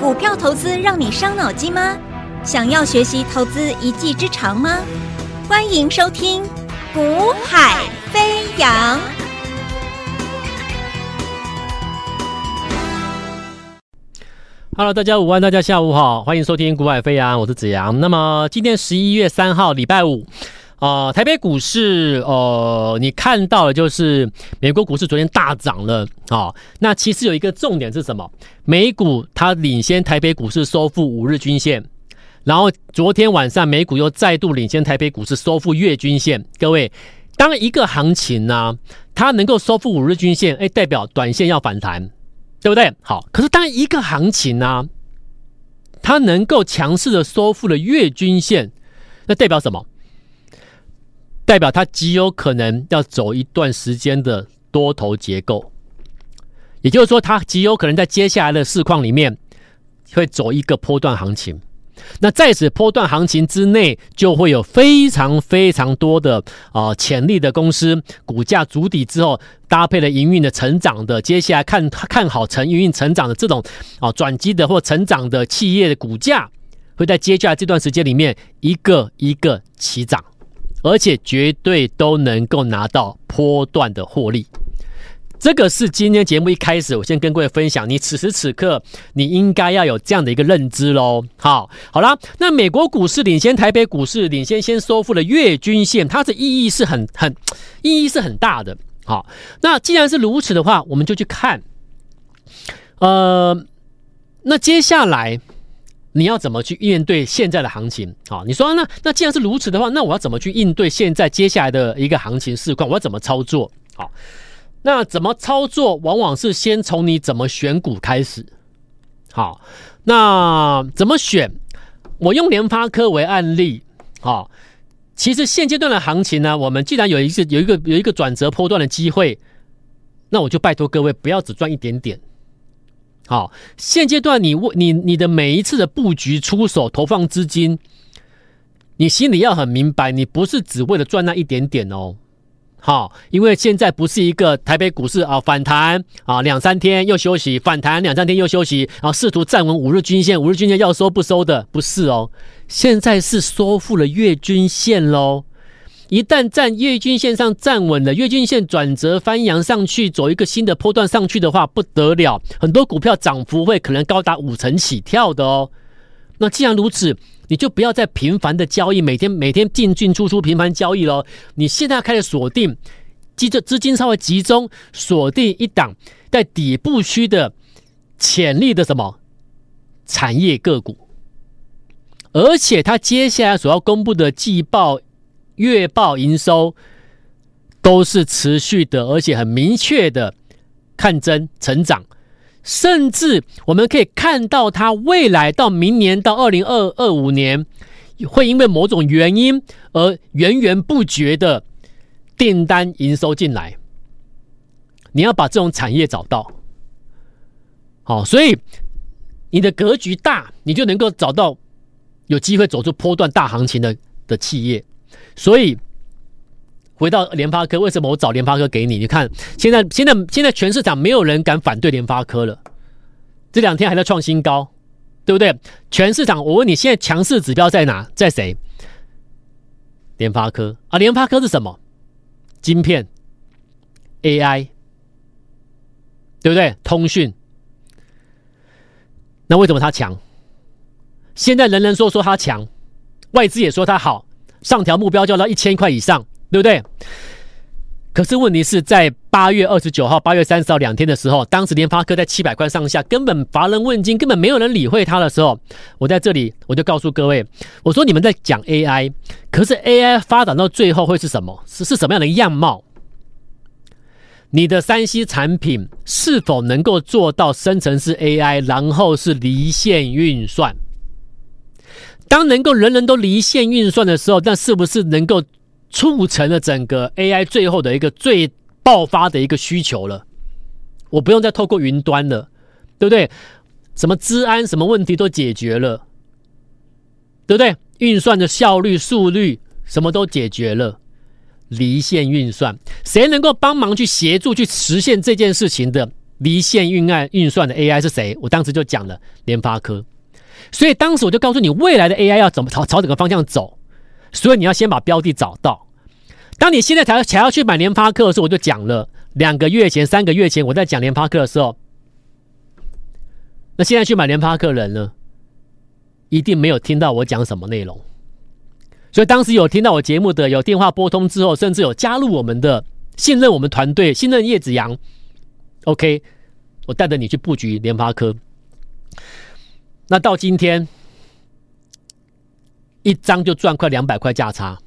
股票投资让你伤脑筋吗？想要学习投资一技之长吗？欢迎收听《股海飞扬》。Hello，大家午安，大家下午好，欢迎收听《股海飞扬》，我是子阳。那么今天十一月三号，礼拜五。啊、台北股市，呃，你看到的就是美国股市昨天大涨了啊、哦。那其实有一个重点是什么？美股它领先台北股市收复五日均线，然后昨天晚上美股又再度领先台北股市收复月均线。各位，当一个行情呢、它能够收复五日均线，哎，代表短线要反弹，对不对？好，可是当一个行情呢、它能够强势的收复了月均线，那代表什么？代表它极有可能要走一段时间的多头结构，也就是说，它极有可能在接下来的市况里面会走一个波段行情。那在此波段行情之内，就会有非常非常多的啊潜力的公司股价筑底之后，搭配了营运的成长的，接下来看看好成营运成长的这种啊转机的或成长的企业的股价，会在接下来这段时间里面一个一个起涨。而且绝对都能够拿到波段的获利，这个是今天节目一开始，我先跟各位分享，你此时此刻你应该要有这样的一个认知喽。好，好啦，那美国股市领先台北股市，领先先收复了月均线，它的意义是很很意义是很大的。好，那既然是如此的话，我们就去看，呃，那接下来。你要怎么去应对现在的行情？好，你说那那既然是如此的话，那我要怎么去应对现在接下来的一个行情市况？我要怎么操作？好，那怎么操作？往往是先从你怎么选股开始。好，那怎么选？我用联发科为案例。好，其实现阶段的行情呢，我们既然有一个有一个有一个转折波段的机会，那我就拜托各位不要只赚一点点。好，现阶段你你你的每一次的布局出手投放资金，你心里要很明白，你不是只为了赚那一点点哦。好，因为现在不是一个台北股市啊反弹啊两三天又休息，反弹两三天又休息，然后试图站稳五日均线，五日均线要收不收的，不是哦。现在是收复了月均线喽。一旦站月均线上站稳了，月均线转折翻扬上去，走一个新的波段上去的话，不得了，很多股票涨幅会可能高达五成起跳的哦。那既然如此，你就不要再频繁的交易，每天每天进进出出频繁交易喽。你现在开始锁定，记着资金稍微集中，锁定一档在底部区的潜力的什么产业个股，而且它接下来所要公布的季报。月报营收都是持续的，而且很明确的看增成长，甚至我们可以看到它未来到明年到二零二二五年，会因为某种原因而源源不绝的订单营收进来。你要把这种产业找到，好，所以你的格局大，你就能够找到有机会走出波段大行情的的企业。所以回到联发科，为什么我找联发科给你？你看，现在现在现在全市场没有人敢反对联发科了，这两天还在创新高，对不对？全市场，我问你，现在强势指标在哪？在谁？联发科啊，联发科是什么？晶片、AI，对不对？通讯。那为什么它强？现在人人说说它强，外资也说它好。上调目标就要到一千块以上，对不对？可是问题是在八月二十九号、八月三十号两天的时候，当时联发科在七百块上下，根本乏人问津，根本没有人理会它的时候，我在这里我就告诉各位，我说你们在讲 AI，可是 AI 发展到最后会是什么？是是什么样的样貌？你的三 C 产品是否能够做到生成式 AI，然后是离线运算？当能够人人都离线运算的时候，那是不是能够促成了整个 AI 最后的一个最爆发的一个需求了？我不用再透过云端了，对不对？什么资安什么问题都解决了，对不对？运算的效率、速率什么都解决了，离线运算，谁能够帮忙去协助去实现这件事情的？离线运案运算的 AI 是谁？我当时就讲了联发科。所以当时我就告诉你，未来的 AI 要怎么朝朝这个方向走。所以你要先把标的找到。当你现在才才要去买联发科的时候，我就讲了两个月前、三个月前我在讲联发科的时候，那现在去买联发科的人呢，一定没有听到我讲什么内容。所以当时有听到我节目的，有电话拨通之后，甚至有加入我们的、信任我们团队、信任叶子阳。OK，我带着你去布局联发科。那到今天，一张就赚快两百块价差，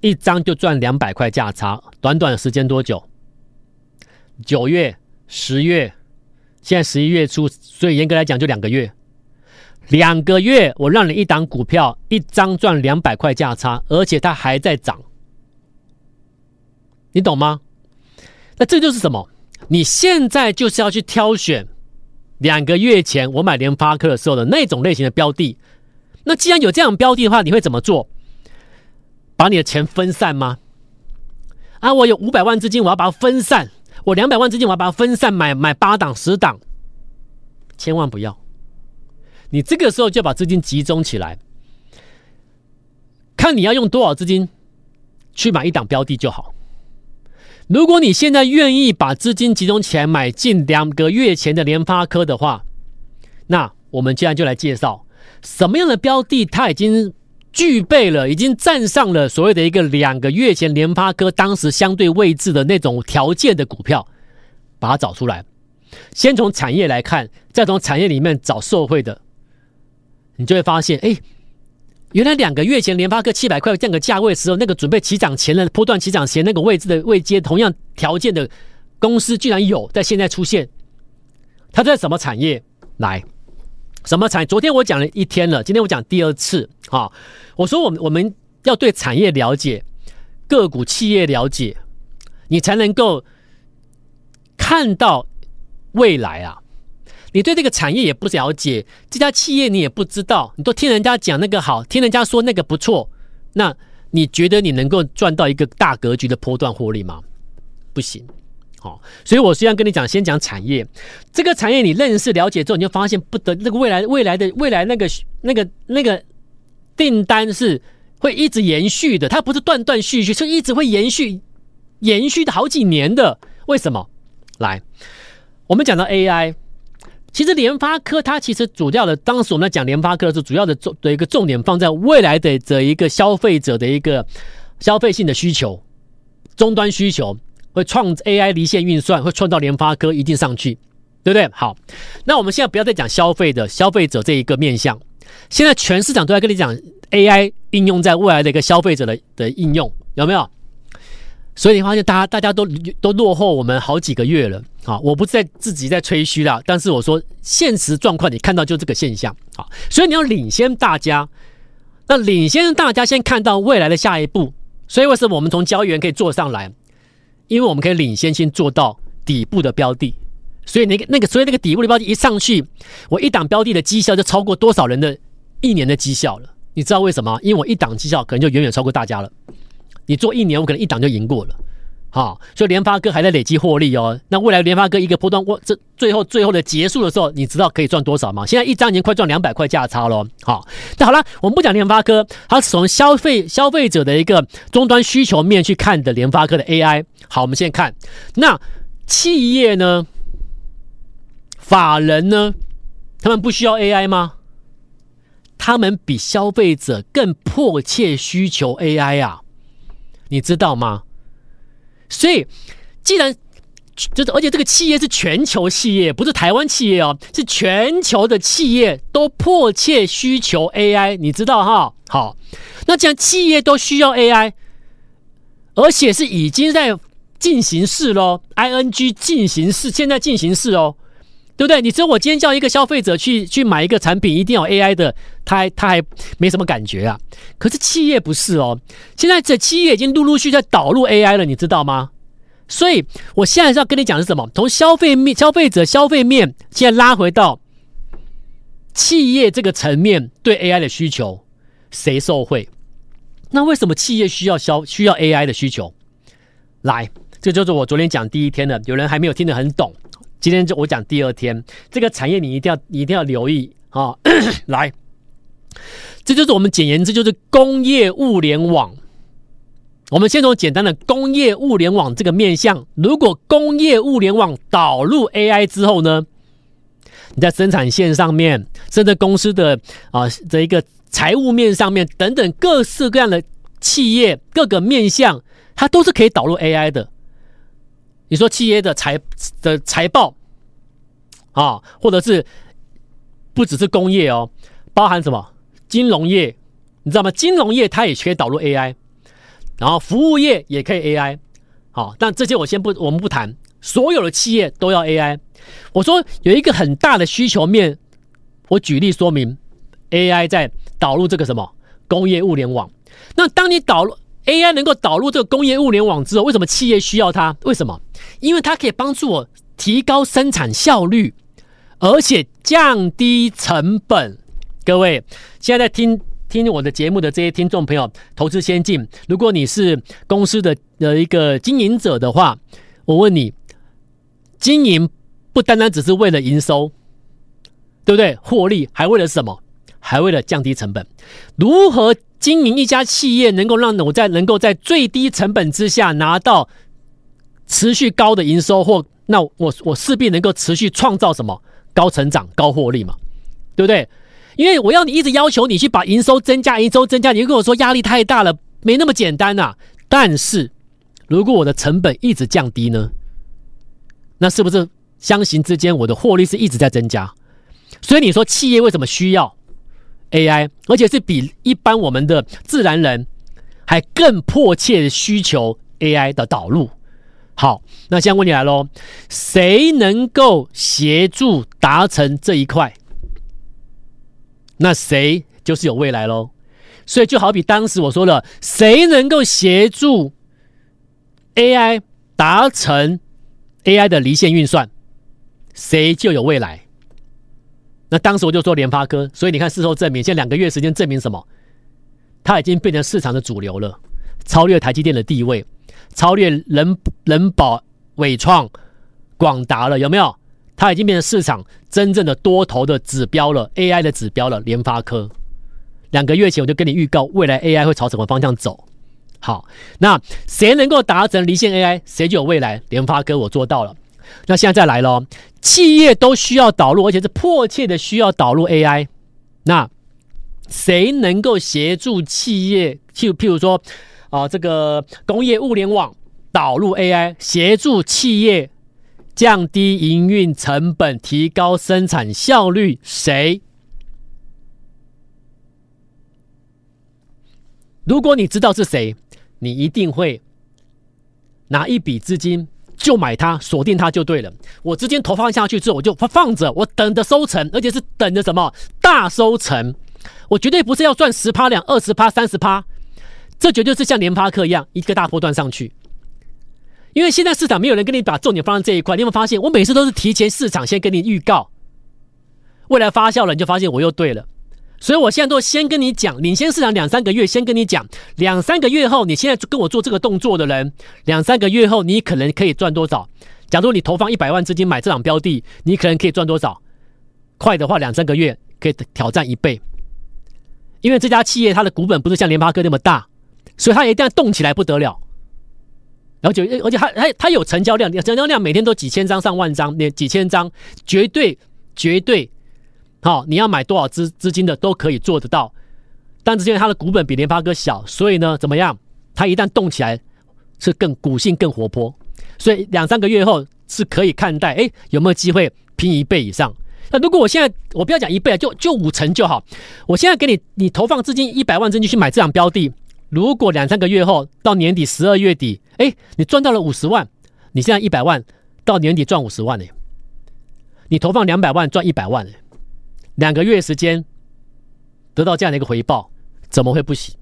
一张就赚两百块价差，短短的时间多久？九月、十月，现在十一月初，所以严格来讲就两个月。两个月，我让你一档股票一张赚两百块价差，而且它还在涨，你懂吗？那这就是什么？你现在就是要去挑选。两个月前我买联发科的时候的那种类型的标的，那既然有这样标的的话，你会怎么做？把你的钱分散吗？啊，我有五百万资金，我要把它分散；我两百万资金，我要把它分散，买买八档、十档，千万不要。你这个时候就把资金集中起来，看你要用多少资金去买一档标的就好。如果你现在愿意把资金集中起来买进两个月前的联发科的话，那我们接下来就来介绍什么样的标的，它已经具备了，已经站上了所谓的一个两个月前联发科当时相对位置的那种条件的股票，把它找出来。先从产业来看，再从产业里面找受惠的，你就会发现，哎。原来两个月前联发科七百块这样个价位时候，那个准备起涨前的波段起涨前那个位置的位阶，同样条件的公司居然有在现在出现。它在什么产业？来，什么产？昨天我讲了一天了，今天我讲第二次啊。我说我们我们要对产业了解，个股企业了解，你才能够看到未来啊。你对这个产业也不了解，这家企业你也不知道，你都听人家讲那个好，听人家说那个不错，那你觉得你能够赚到一个大格局的波段获利吗？不行，好、哦，所以我虽然跟你讲，先讲产业，这个产业你认识了解之后，你就发现不得那个未来未来的未来那个那个那个订单是会一直延续的，它不是断断续续，是一直会延续延续的好几年的，为什么？来，我们讲到 AI。其实联发科它其实主要的，当时我们在讲联发科的时候主要的重的一个重点放在未来的这一个消费者的一个消费性的需求，终端需求会创 AI 离线运算会创造联发科一定上去，对不对？好，那我们现在不要再讲消费的消费者这一个面向，现在全市场都在跟你讲 AI 应用在未来的一个消费者的的应用，有没有？所以你发现大家大家都都落后我们好几个月了啊！我不是在自己在吹嘘啦，但是我说现实状况，你看到就这个现象啊！所以你要领先大家，那领先大家先看到未来的下一步。所以为什么我们从交易员可以做上来？因为我们可以领先先做到底部的标的。所以那个那个，所以那个底部的标的一上去，我一档标的的绩效就超过多少人的一年的绩效了？你知道为什么？因为我一档绩效可能就远远超过大家了。你做一年，我可能一档就赢过了，好，所以联发科还在累积获利哦。那未来联发科一个波段，我这最后最后的结束的时候，你知道可以赚多少吗？现在一张已经快赚两百块价差了，好。那好了，我们不讲联发科，它是从消费消费者的一个终端需求面去看的联发科的 AI。好，我们现在看那企业呢，法人呢，他们不需要 AI 吗？他们比消费者更迫切需求 AI 啊。你知道吗？所以，既然就是，而且这个企业是全球企业，不是台湾企业哦，是全球的企业都迫切需求 AI，你知道哈？好，那既然企业都需要 AI，而且是已经在进行式喽，ING 进行式，现在进行式哦。对不对？你说我今天叫一个消费者去去买一个产品，一定要 AI 的，他还他还没什么感觉啊。可是企业不是哦，现在这企业已经陆陆续续在导入 AI 了，你知道吗？所以我现在是要跟你讲的是什么？从消费面、消费者消费面，现在拉回到企业这个层面，对 AI 的需求谁受惠？那为什么企业需要消需要 AI 的需求？来，这就是我昨天讲第一天的，有人还没有听得很懂。今天就我讲第二天，这个产业你一定要一定要留意啊、来，这就是我们简言之，就是工业物联网。我们先从简单的工业物联网这个面向，如果工业物联网导入 AI 之后呢，你在生产线上面，甚至公司的啊这一个财务面上面等等各式各样的企业各个面向，它都是可以导入 AI 的。你说企业的财的财报啊，或者是不只是工业哦，包含什么金融业，你知道吗？金融业它也可以导入 AI。然后服务业也可以 AI，好，但这些我先不，我们不谈。所有的企业都要 AI。我说有一个很大的需求面，我举例说明，AI 在导入这个什么工业物联网。那当你导入 AI 能够导入这个工业物联网之后，为什么企业需要它？为什么？因为它可以帮助我提高生产效率，而且降低成本。各位现在在听。听我的节目的这些听众朋友，投资先进，如果你是公司的的一个经营者的话，我问你，经营不单单只是为了营收，对不对？获利还为了什么？还为了降低成本。如何经营一家企业，能够让我在能够在最低成本之下拿到持续高的营收，或那我我势必能够持续创造什么高成长、高获利嘛？对不对？因为我要你一直要求你去把营收增加，营收增加，你就跟我说压力太大了，没那么简单呐、但是，如果我的成本一直降低呢？那是不是相形之间我的获利是一直在增加？所以你说企业为什么需要 AI，而且是比一般我们的自然人还更迫切的需求 AI 的导入？好，那现在问题来喽，谁能够协助达成这一块？那谁就是有未来喽，所以就好比当时我说了，谁能够协助 AI 达成 AI 的离线运算，谁就有未来。那当时我就说联发科，所以你看事后证明，现在两个月时间证明什么？它已经变成市场的主流了，超越台积电的地位，超越人人保、伟创、广达了，有没有？它已经变成市场真正的多头的指标了，AI 的指标了。联发科，两个月前我就跟你预告，未来 AI 会朝什么方向走。好，那谁能够达成离线 AI，谁就有未来。联发科我做到了。那现在再来咯，企业都需要导入，而且是迫切的需要导入 AI。那谁能够协助企业？就譬如说啊，这个工业物联网导入 AI，协助企业。降低营运成本，提高生产效率，谁？如果你知道是谁，你一定会拿一笔资金就买它，锁定它就对了。我资金投放下去之后，我就放着，我等着收成，而且是等着什么大收成。我绝对不是要赚十趴两、二十趴、三十趴，这绝对是像联发科一样，一个大波段上去。因为现在市场没有人跟你把重点放在这一块，你有没有发现？我每次都是提前市场先跟你预告，未来发酵了，你就发现我又对了。所以我现在都先跟你讲，领先市场两三个月，先跟你讲，两三个月后，你现在跟我做这个动作的人，两三个月后你可能可以赚多少？假如你投放一百万资金买这档标的，你可能可以赚多少？快的话，两三个月可以挑战一倍。因为这家企业它的股本不是像联发科那么大，所以它一定要动起来不得了。然后就而且它还它有成交量，成交量每天都几千张上万张，那几千张绝对绝对好，你要买多少资资金的都可以做得到。但是因为它的股本比联发科小，所以呢怎么样？它一旦动起来是更股性更活泼，所以两三个月后是可以看待，哎，有没有机会拼一倍以上？那如果我现在我不要讲一倍啊，就就五成就好。我现在给你你投放资金一百万资金去买这档标的。如果两三个月后到年底十二月底，哎，你赚到了五十万，你现在一百万，到年底赚五十万呢？你投放两百万赚一百万，两个月时间得到这样的一个回报，怎么会不行？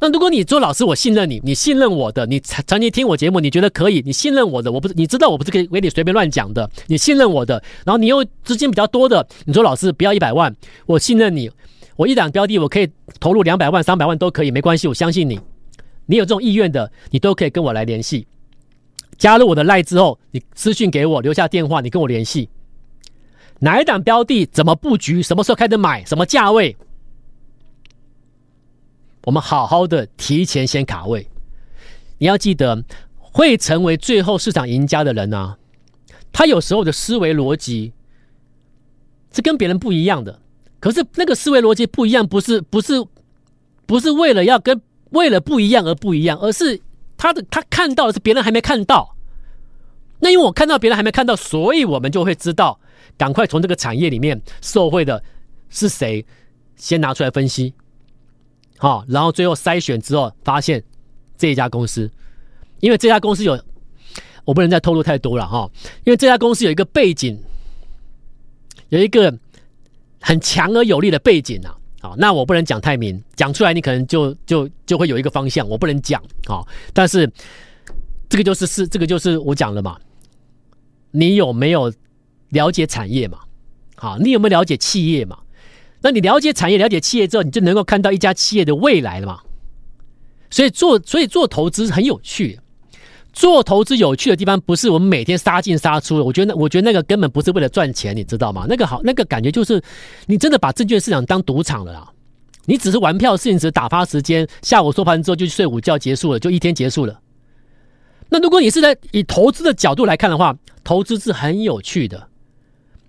那如果你做老师，我信任你，你信任我的，你长期听我节目，你觉得可以，你信任我的，我不是你知道我不是可以给你随便乱讲的，你信任我的，然后你又资金比较多的，你说老师不要一百万，我信任你。我一档标的，我可以投入两百万、三百万都可以，没关系，我相信你。你有这种意愿的，你都可以跟我来联系。加入我的赖之后，你私信给我，留下电话，你跟我联系。哪一档标的怎么布局？什么时候开始买？什么价位？我们好好的提前先卡位。你要记得，会成为最后市场赢家的人啊，他有时候的思维逻辑是跟别人不一样的。可是那个思维逻辑不一样，不是不是不是为了要跟为了不一样而不一样，而是他的他看到的是别人还没看到。那因为我看到别人还没看到，所以我们就会知道。赶快从这个产业里面受惠的是谁？先拿出来分析，好，然后最后筛选之后发现这一家公司，因为这家公司有，我不能再透露太多了哈，因为这家公司有一个背景，有一个很强而有力的背景啊，好，那我不能讲太明，讲出来你可能就就就会有一个方向，我不能讲啊，但是这个就是是这个就是我讲了嘛，你有没有？了解产业嘛，好，你有没有了解企业嘛？那你了解产业、了解企业之后，你就能够看到一家企业的未来了嘛。所以做，所以做投资很有趣。做投资有趣的地方，不是我们每天杀进杀出。我觉得，我觉得那个根本不是为了赚钱，你知道吗？那个好，那个感觉就是你真的把证券市场当赌场了啦。你只是玩票性质，打发时间，下午收盘之后就去睡午觉，结束了，就一天结束了。那如果你是在以投资的角度来看的话，投资是很有趣的。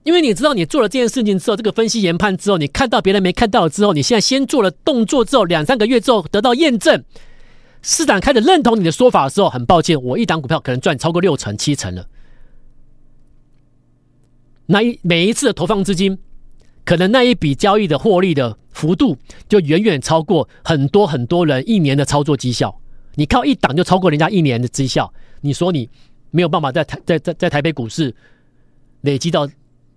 因为你知道，你做了这件事情之后，这个分析研判之后，你看到别人没看到之后，你现在先做了动作之后，两三个月之后得到验证，市场开始认同你的说法的时候，很抱歉，我一档股票可能赚超过六成、七成了。那一每一次的投放资金，可能那一笔交易的获利的幅度，就远远超过很多很多人一年的操作绩效。你靠一档就超过人家一年的绩效，你说你没有办法在台在在在台北股市累积到？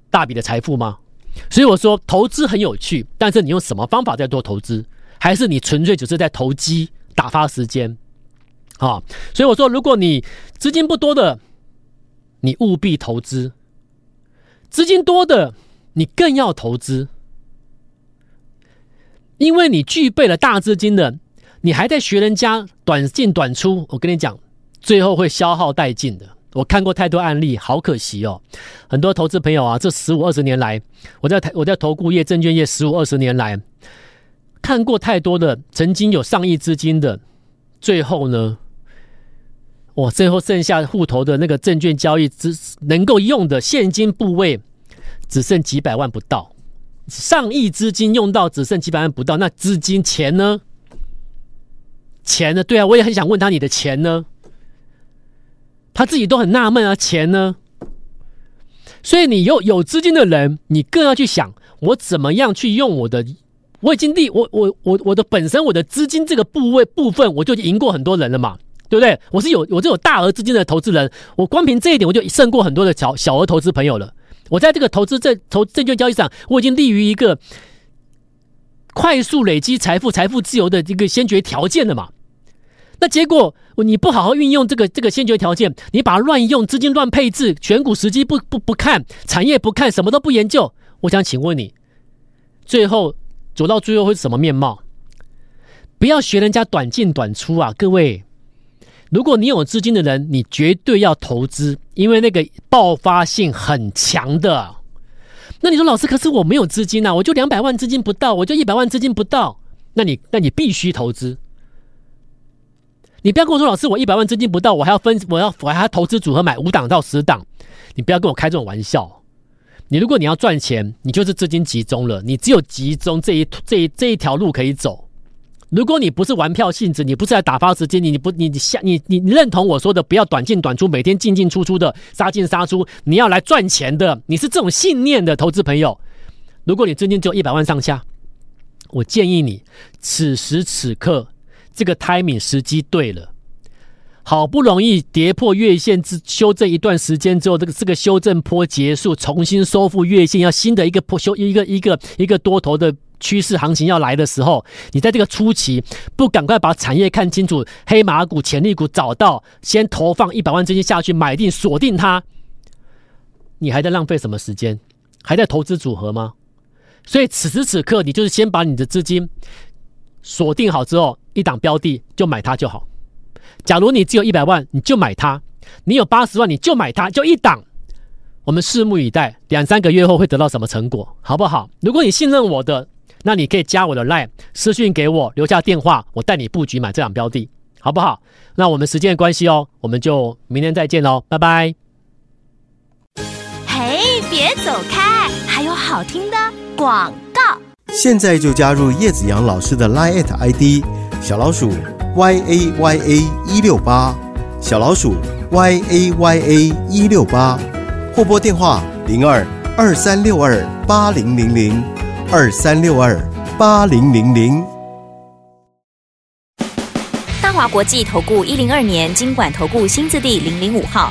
大笔的财富吗？所以我说投资很有趣，但是你用什么方法在做投资？还是你纯粹只是在投机打发时间？啊，所以我说，如果你资金不多的，你务必投资；资金多的，你更要投资，因为你具备了大资金的，你还在学人家短进短出，我跟你讲，最后会消耗殆尽的。我看过太多案例，好可惜哦。很多投资朋友啊，这十五二十年来，我在台我在投顾业、证券业十五二十年来，看过太多的曾经有上亿资金的，最后呢，我最后剩下户头的那个证券交易只能够用的现金部位，只剩几百万不到。上亿资金用到只剩几百万不到，那资金钱呢？钱呢？对啊，我也很想问他，你的钱呢？他自己都很纳闷啊，钱呢？所以你有有资金的人，你更要去想，我怎么样去用我的？我已经立我我我我的本身我的资金这个部位部分，我就赢过很多人了嘛，对不对？我是有我这有大额资金的投资人，我光凭这一点，我就胜过很多的小小额投资朋友了。我在这个投资证投证券交易上，我已经立于一个快速累积财富、财富自由的一个先决条件了嘛。那结果你不好好运用这个这个先决条件，你把它乱用，资金乱配置，选股时机不不不看，产业不看，什么都不研究。我想请问你，最后走到最后会是什么面貌？不要学人家短进短出啊，各位！如果你有资金的人，你绝对要投资，因为那个爆发性很强的。那你说老师，可是我没有资金啊，我就两百万资金不到，我就一百万资金不到，那你那你必须投资。你不要跟我说，老师，我一百万资金不到，我还要分，我要我还要投资组合买五档到十档，你不要跟我开这种玩笑。你如果你要赚钱，你就是资金集中了，你只有集中这一这一这一条路可以走。如果你不是玩票性质，你不是来打发时间，你你不你你下你你你认同我说的，不要短进短出，每天进进出出的杀进杀出，你要来赚钱的，你是这种信念的投资朋友。如果你资金只有一百万上下，我建议你此时此刻。这个 timing 时机对了，好不容易跌破月线之修正一段时间之后，这个这个修正波结束，重新收复月线，要新的一个坡修一个一个一个多头的趋势行情要来的时候，你在这个初期不赶快把产业看清楚，黑马股、潜力股找到，先投放一百万资金下去买定锁定它，你还在浪费什么时间？还在投资组合吗？所以此时此刻，你就是先把你的资金锁定好之后。一档标的就买它就好。假如你只有一百万，你就买它。你有八十万，你就买它，就一档。我们拭目以待，两三个月后会得到什么成果，好不好？如果你信任我的，那你可以加我的 LINE 私讯给我，留下电话，我带你布局买这档标的，好不好？那我们时间的关系哦，我们就明天再见喽，拜拜。嘿，别走开，还有好听的广告。现在就加入叶子阳老师的 LINE ID 小老鼠 y a y a 一六八，小老鼠 y a y a 一六八，或拨电话零二二三六二八零零零二三六二八零零零。大华国际投顾一零二年经管投顾新字第零零五号。